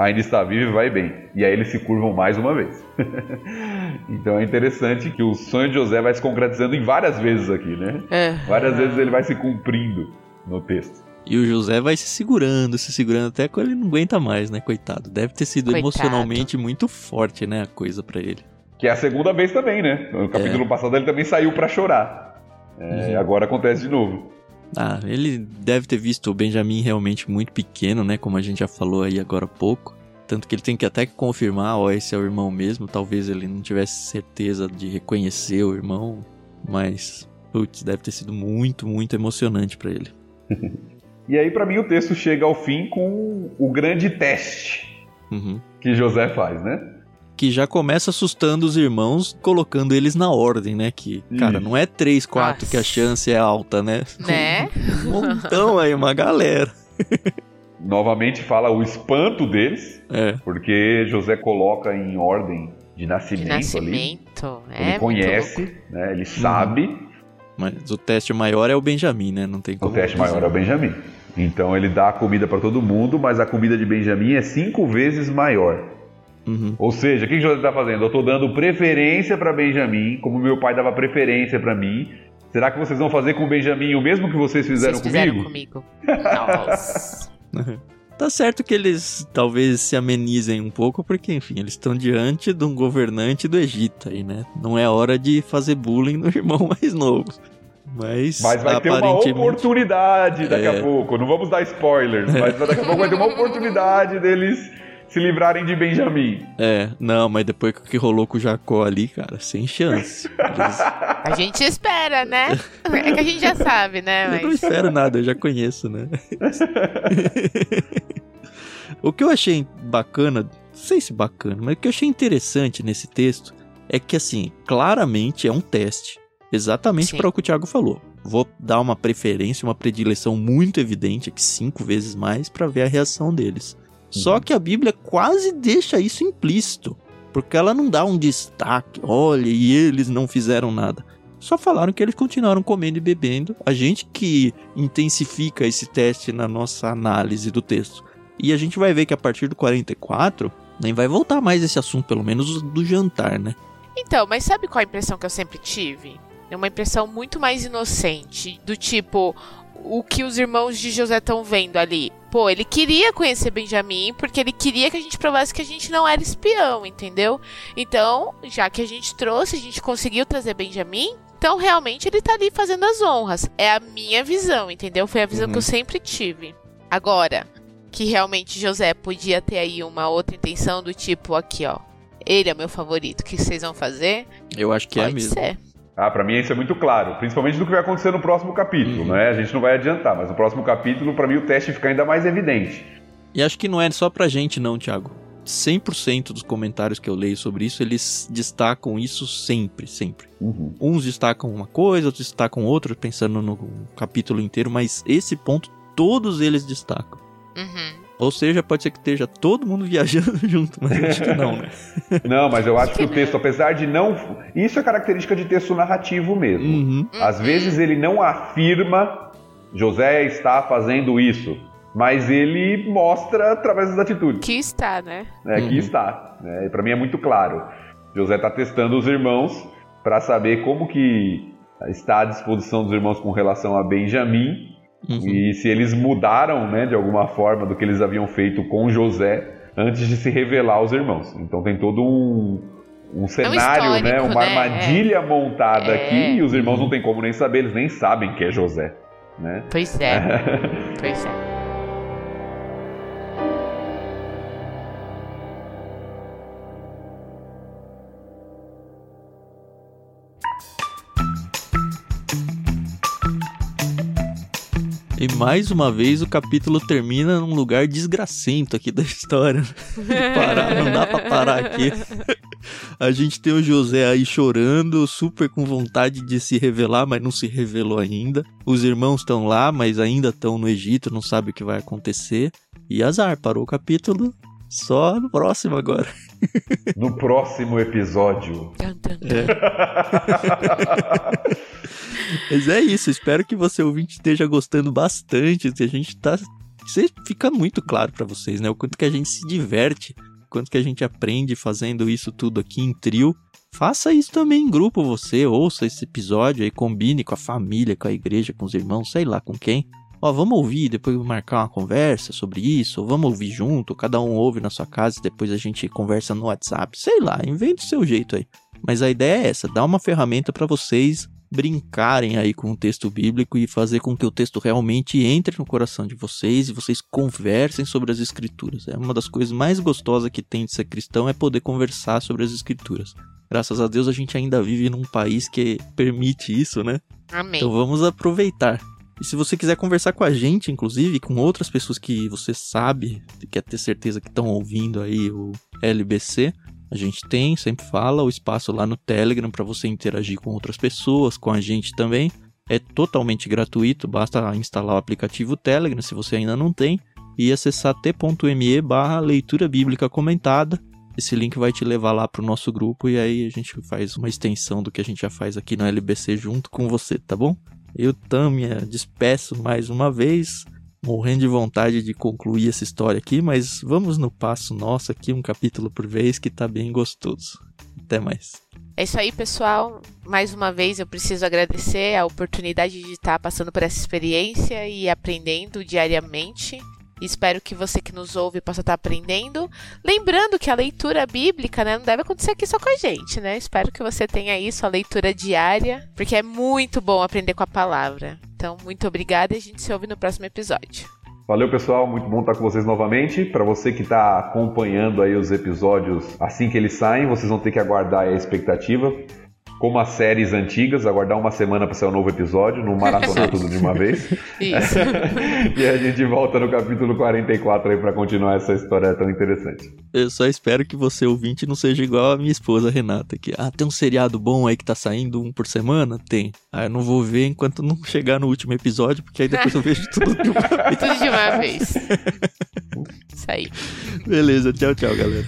ainda está vivo e vai bem. E aí eles se curvam mais uma vez. <laughs> então é interessante que o sonho de José vai se concretizando em várias vezes aqui, né? É. Várias vezes ele vai se cumprindo no texto. E o José vai se segurando, se segurando até quando ele não aguenta mais, né? Coitado. Deve ter sido Coitado. emocionalmente muito forte, né? A coisa pra ele. Que é a segunda vez também, né? No capítulo passado ele também saiu para chorar. É, Uhum. Agora acontece de novo. Ah, ele deve ter visto o Benjamin realmente muito pequeno, né? Como a gente já falou aí agora há pouco. Tanto que ele tem que até confirmar, ó, esse é o irmão mesmo. Talvez ele não tivesse certeza de reconhecer o irmão. Mas, putz, deve ter sido muito, muito emocionante pra ele. <laughs> E aí, para mim, o texto chega ao fim com o grande teste Uhum. que José faz, né? Que já começa assustando os irmãos, colocando eles na ordem, né? Que, cara, Isso. não é 3, 4 Nossa. que a chance é alta, né? Né? Um montão aí, uma galera. <laughs> Novamente fala o espanto deles, É. porque José coloca em ordem de De nascimento, ali. nascimento. É Ele conhece, né? Ele sabe. Mas o teste maior é o Benjamin, né? Não tem O como. teste dizer. maior é o Benjamim. Então ele dá a comida para todo mundo, mas a comida de Benjamim é cinco vezes maior. Uhum. Ou seja, o que que José está fazendo? Eu estou dando preferência para Benjamim, como meu pai dava preferência para mim. Será que vocês vão fazer com o Benjamim o mesmo que vocês fizeram Vocês fizeram comigo? comigo. Nossa. <laughs> Tá certo que eles talvez se amenizem um pouco, porque, enfim, eles estão diante de um governante do Egito aí, né? Não é hora de fazer bullying no <laughs> irmão mais novo. Mas, Mas vai ter uma oportunidade daqui É. a pouco. Não vamos dar spoilers, mas <laughs> daqui a pouco vai ter uma oportunidade deles se livrarem de Benjamim. É, não, mas depois que rolou com o Jacó ali, cara, sem chance. Eles- <laughs> A gente espera, né? É que a gente já sabe, né? Eu não Mas... espero nada, eu já conheço, né? <laughs> o que eu achei bacana, não sei se bacana, mas o que eu achei interessante nesse texto é que, assim, claramente é um teste. Exatamente para o que o Thiago falou. Vou dar uma preferência, uma predileção muito evidente aqui, cinco vezes mais, para ver a reação deles. Só Uhum. que a Bíblia quase deixa isso implícito. Porque ela não dá um destaque. Olha, e eles não fizeram nada. Só falaram que eles continuaram comendo e bebendo. A gente que intensifica esse teste na nossa análise do texto. E a gente vai ver que a partir do 44, nem vai voltar mais esse assunto, pelo menos do jantar, né? Então, mas sabe qual a impressão que eu sempre tive? É uma impressão muito mais inocente, do tipo o que os irmãos de José estão vendo ali. Pô, ele queria conhecer Benjamim porque ele queria que a gente provasse que a gente não era espião, entendeu? Então, já que a gente trouxe, a gente conseguiu trazer Benjamim, então realmente ele tá ali fazendo as honras. É a minha visão, entendeu? Foi a visão Uhum. que eu sempre tive. Agora, que realmente José podia ter aí uma outra intenção do tipo aqui, ó. Ele é meu favorito. O que vocês vão fazer? Eu acho que é Pode mesmo. ser. Ah, pra mim isso é muito claro, principalmente do que vai acontecer no próximo capítulo, Uhum. né? A gente não vai adiantar, mas no próximo capítulo, pra mim, o teste fica ainda mais evidente. E acho que não é só pra gente, não, Thiago. 100% dos comentários que eu leio sobre isso, eles destacam isso sempre, sempre. Uhum. Uns destacam uma coisa, outros destacam outra, pensando no capítulo inteiro, mas esse ponto todos eles destacam. Uhum. Ou seja, pode ser que esteja todo mundo <laughs> viajando junto, mas acho que não, né? <laughs> Não, mas eu acho que o texto, apesar de não. Isso é característica de texto narrativo mesmo. Uhum. Às vezes ele não afirma José está fazendo isso, mas ele mostra através das atitudes. Que está, né? que Uhum. está. Né? Para mim é muito claro. José está testando os irmãos para saber como que está a disposição dos irmãos com relação a Benjamim Uhum. e se eles mudaram, né, de alguma forma do que eles haviam feito com José antes de se revelar aos irmãos. Então tem todo um, um cenário, né, histórico, uma né? armadilha montada É. aqui e os irmãos Uhum. não tem como nem saber, eles nem sabem que é José, né? Pois é. <laughs> pois é. E mais uma vez o capítulo termina num lugar desgracento aqui da <laughs> história. parar, não dá pra parar aqui. A gente tem o José aí chorando, super com vontade de se revelar, mas não se revelou ainda. Os irmãos estão lá, mas ainda estão no Egito, não sabe o que vai acontecer. E azar, parou o capítulo. Só no próximo agora. No próximo episódio. Tum. <laughs> Mas é isso, espero que você ouvinte esteja gostando bastante. que A gente tá. Você fica muito claro pra vocês, né? O quanto que a gente se diverte, o quanto que a gente aprende fazendo isso tudo aqui em trio. Faça isso também em grupo, você ouça esse episódio aí, combine com a família, com a igreja, com os irmãos, sei lá com quem. Ó, vamos ouvir, depois marcar uma conversa sobre isso, ou vamos ouvir junto, cada um ouve na sua casa e depois a gente conversa no WhatsApp, sei lá, invente o seu jeito aí. Mas a ideia é essa, dar uma ferramenta pra vocês brincarem aí com o texto bíblico e fazer com que o texto realmente entre no coração de vocês e vocês conversem sobre as escrituras. É uma das coisas mais gostosas que tem de ser cristão é poder conversar sobre as escrituras. Graças a Deus a gente ainda vive num país que permite isso, né? Amém. Então vamos aproveitar. E se você quiser conversar com a gente, inclusive, com outras pessoas que você sabe, quer ter certeza que estão ouvindo aí o LBC, A gente tem, sempre fala, o espaço lá no Telegram para você interagir com outras pessoas, com a gente também. É totalmente gratuito, basta instalar o aplicativo Telegram se você ainda não tem e acessar t.me barra leitura bíblica comentada. Esse link vai te levar lá para o nosso grupo e aí a gente faz uma extensão do que a gente já faz aqui no LBC junto com você, tá bom? Eu também despeço mais uma vez, morrendo de vontade de concluir essa história aqui, mas vamos no passo nosso aqui, um capítulo por vez, que tá bem gostoso. Até mais. É isso aí, pessoal. Mais uma vez eu preciso agradecer a oportunidade de estar passando por essa experiência e aprendendo diariamente. Espero que você que nos ouve possa estar aprendendo. Lembrando que a leitura bíblica né, não deve acontecer aqui só com a gente, né? Espero que você tenha isso, a leitura diária, porque é muito bom aprender com a palavra. Então, muito obrigada e a gente se ouve no próximo episódio. Valeu, pessoal. Muito bom estar com vocês novamente. Para você que está acompanhando aí os episódios assim que eles saem, vocês vão ter que aguardar a expectativa como as séries antigas, aguardar uma semana para sair um novo episódio, não maratonar tudo de uma vez. <laughs> Isso. <laughs> e a gente volta no capítulo 44 aí para continuar essa história tão interessante. Eu só espero que você ouvinte não seja igual a minha esposa Renata, que ah, tem um seriado bom aí que tá saindo um por semana? Tem. Ah, eu não vou ver enquanto não chegar no último episódio, porque aí depois eu vejo tudo de uma <laughs> vez. Tudo de uma vez. Isso aí. Beleza, tchau, tchau, galera.